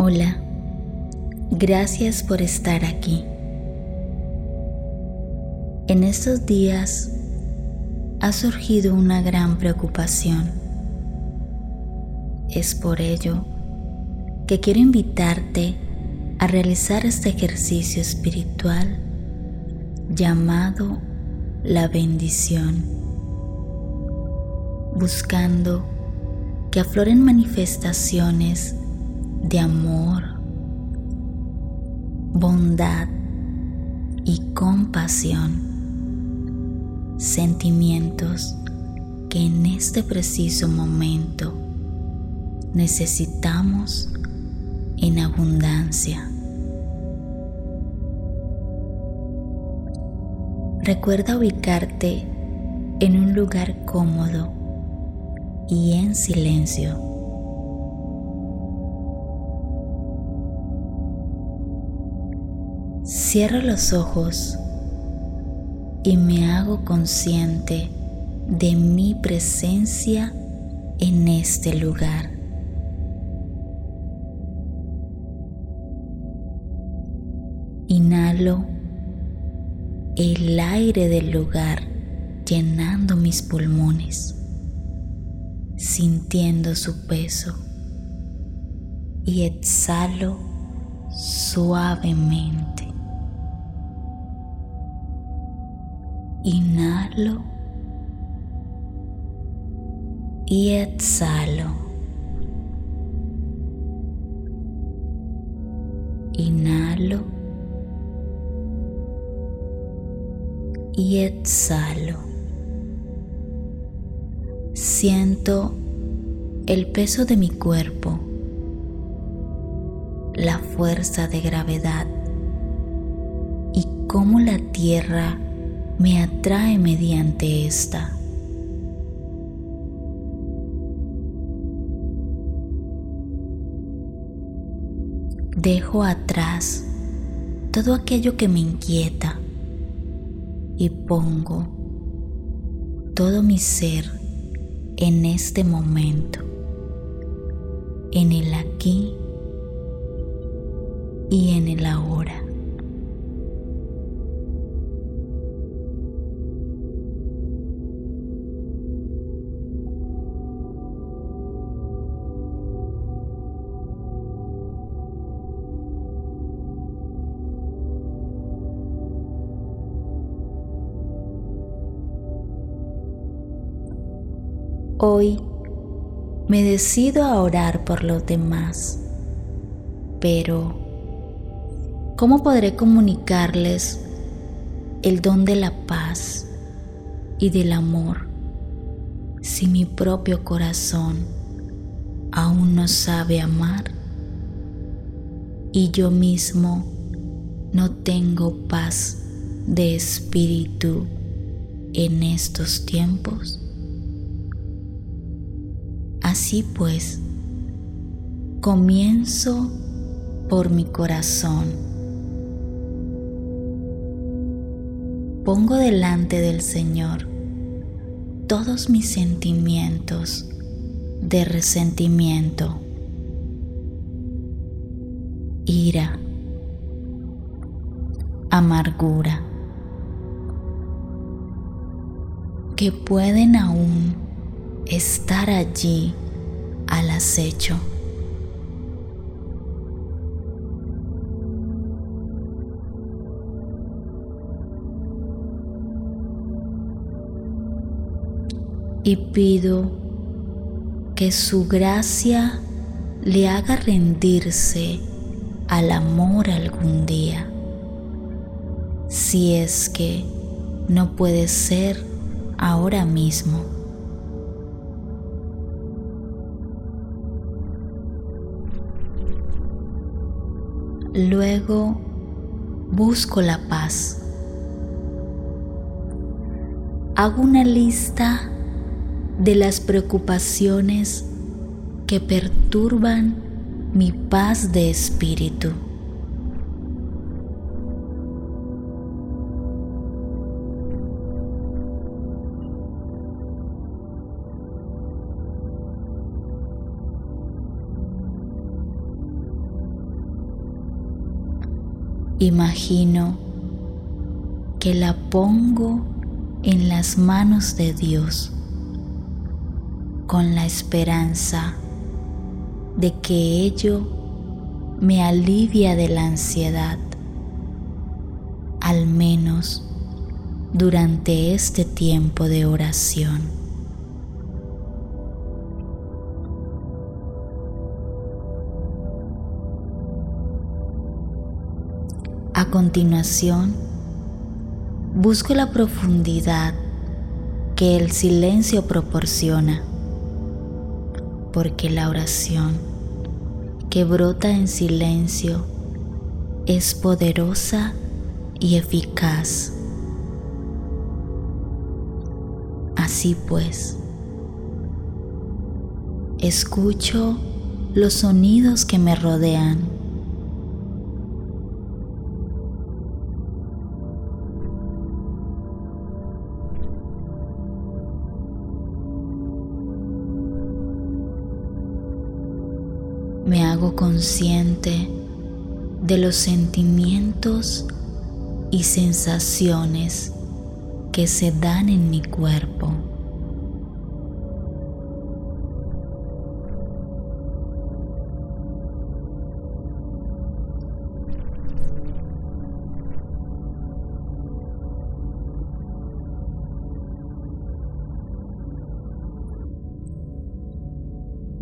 Hola, gracias por estar aquí. En estos días ha surgido una gran preocupación. Es por ello que quiero invitarte a realizar este ejercicio espiritual llamado la bendición, buscando que afloren manifestaciones de amor, bondad y compasión, sentimientos que en este preciso momento necesitamos en abundancia. Recuerda ubicarte en un lugar cómodo y en silencio. Cierro los ojos y me hago consciente de mi presencia en este lugar. Inhalo el aire del lugar llenando mis pulmones, sintiendo su peso y exhalo suavemente. Inhalo y exhalo. Inhalo y exhalo. Siento el peso de mi cuerpo, la fuerza de gravedad y cómo la tierra me atrae mediante esta. Dejo atrás todo aquello que me inquieta y pongo todo mi ser en este momento, en el aquí y en el ahora. Hoy me decido a orar por los demás, pero ¿cómo podré comunicarles el don de la paz y del amor si mi propio corazón aún no sabe amar y yo mismo no tengo paz de espíritu en estos tiempos? Así pues, comienzo por mi corazón. Pongo delante del Señor todos mis sentimientos de resentimiento, ira, amargura, que pueden aún estar allí al acecho. Y pido que su gracia le haga rendirse al amor algún día, si es que no puede ser ahora mismo. Luego busco la paz. Hago una lista de las preocupaciones que perturban mi paz de espíritu. Imagino que la pongo en las manos de Dios con la esperanza de que ello me alivia de la ansiedad, al menos durante este tiempo de oración. A continuación, busco la profundidad que el silencio proporciona porque la oración que brota en silencio es poderosa y eficaz. Así pues, escucho los sonidos que me rodean me hago consciente de los sentimientos y sensaciones que se dan en mi cuerpo.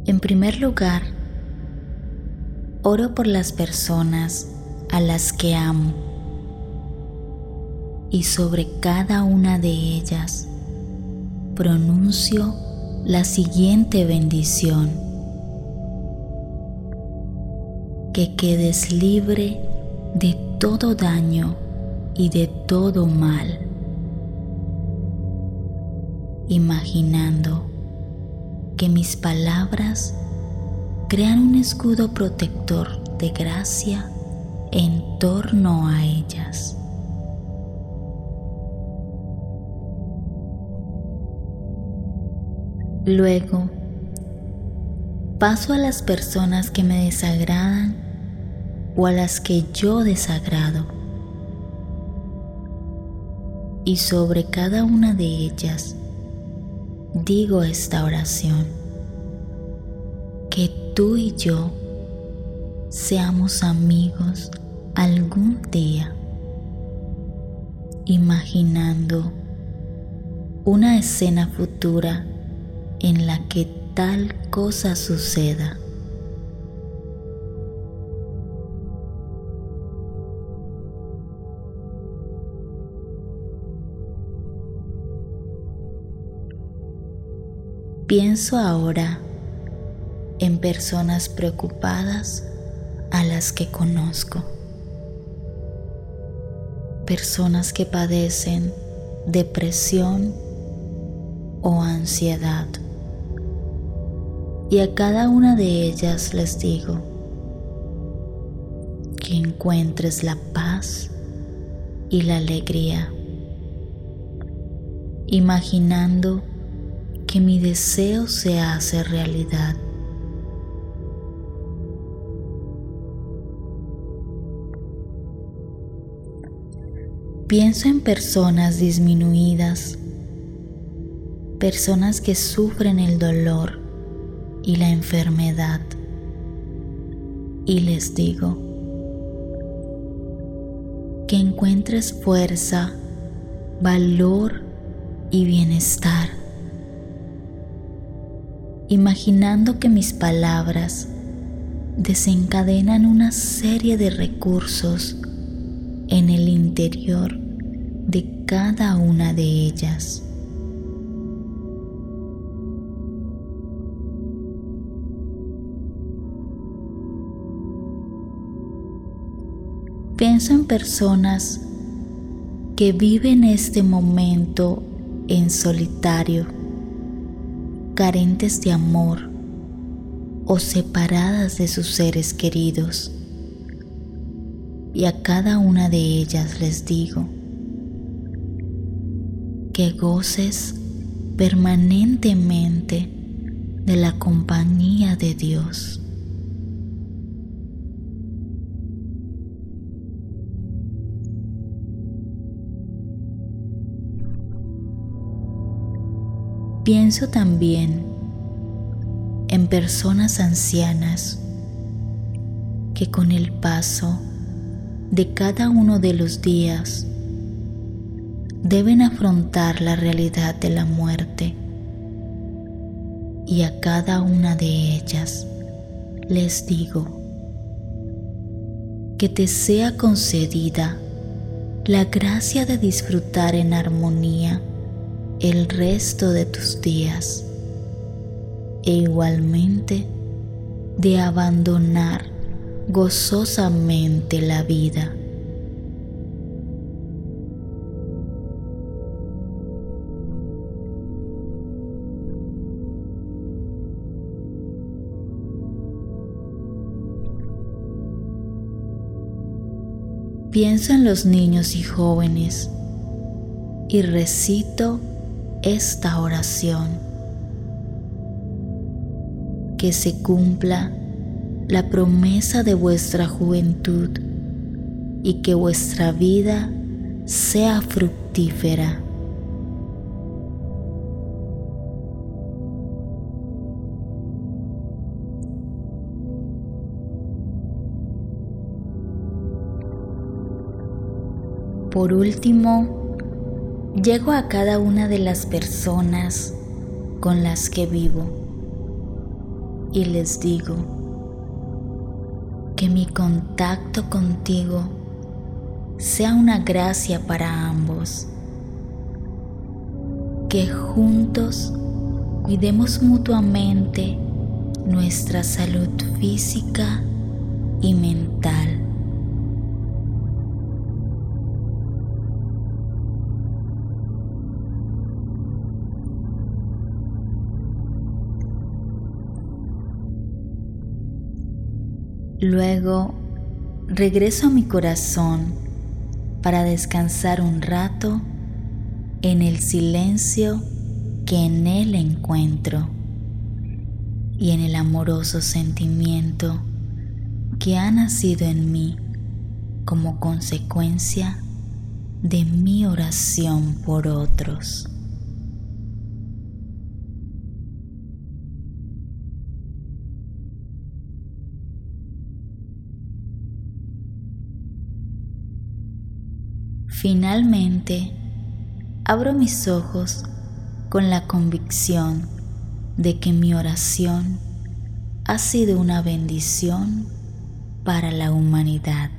En primer lugar, oro por las personas a las que amo y sobre cada una de ellas pronuncio la siguiente bendición. Que quedes libre de todo daño y de todo mal, imaginando que mis palabras crean un escudo protector de gracia en torno a ellas. Luego, paso a las personas que me desagradan o a las que yo desagrado. Y sobre cada una de ellas digo esta oración que tú y yo seamos amigos algún día, imaginando una escena futura en la que tal cosa suceda. Pienso ahora en personas preocupadas a las que conozco. Personas que padecen depresión o ansiedad. Y a cada una de ellas les digo que encuentres la paz y la alegría, imaginando que mi deseo se hace realidad. Pienso en personas disminuidas, personas que sufren el dolor y la enfermedad. Y les digo, que encuentres fuerza, valor y bienestar, imaginando que mis palabras desencadenan una serie de recursos en el interior de cada una de ellas. Pienso en personas que viven este momento en solitario, carentes de amor o separadas de sus seres queridos y a cada una de ellas les digo que goces permanentemente de la compañía de Dios. Pienso también en personas ancianas que con el paso de cada uno de los días deben afrontar la realidad de la muerte y a cada una de ellas les digo que te sea concedida la gracia de disfrutar en armonía el resto de tus días e igualmente de abandonar gozosamente la vida. Pienso en los niños y jóvenes y recito esta oración. Que se cumpla la promesa de vuestra juventud y que vuestra vida sea fructífera. Por último, llego a cada una de las personas con las que vivo y les digo que mi contacto contigo sea una gracia para ambos, que juntos cuidemos mutuamente nuestra salud física y mental. Luego regreso a mi corazón para descansar un rato en el silencio que en él encuentro y en el amoroso sentimiento que ha nacido en mí como consecuencia de mi oración por otros. Finalmente, abro mis ojos con la convicción de que mi oración ha sido una bendición para la humanidad.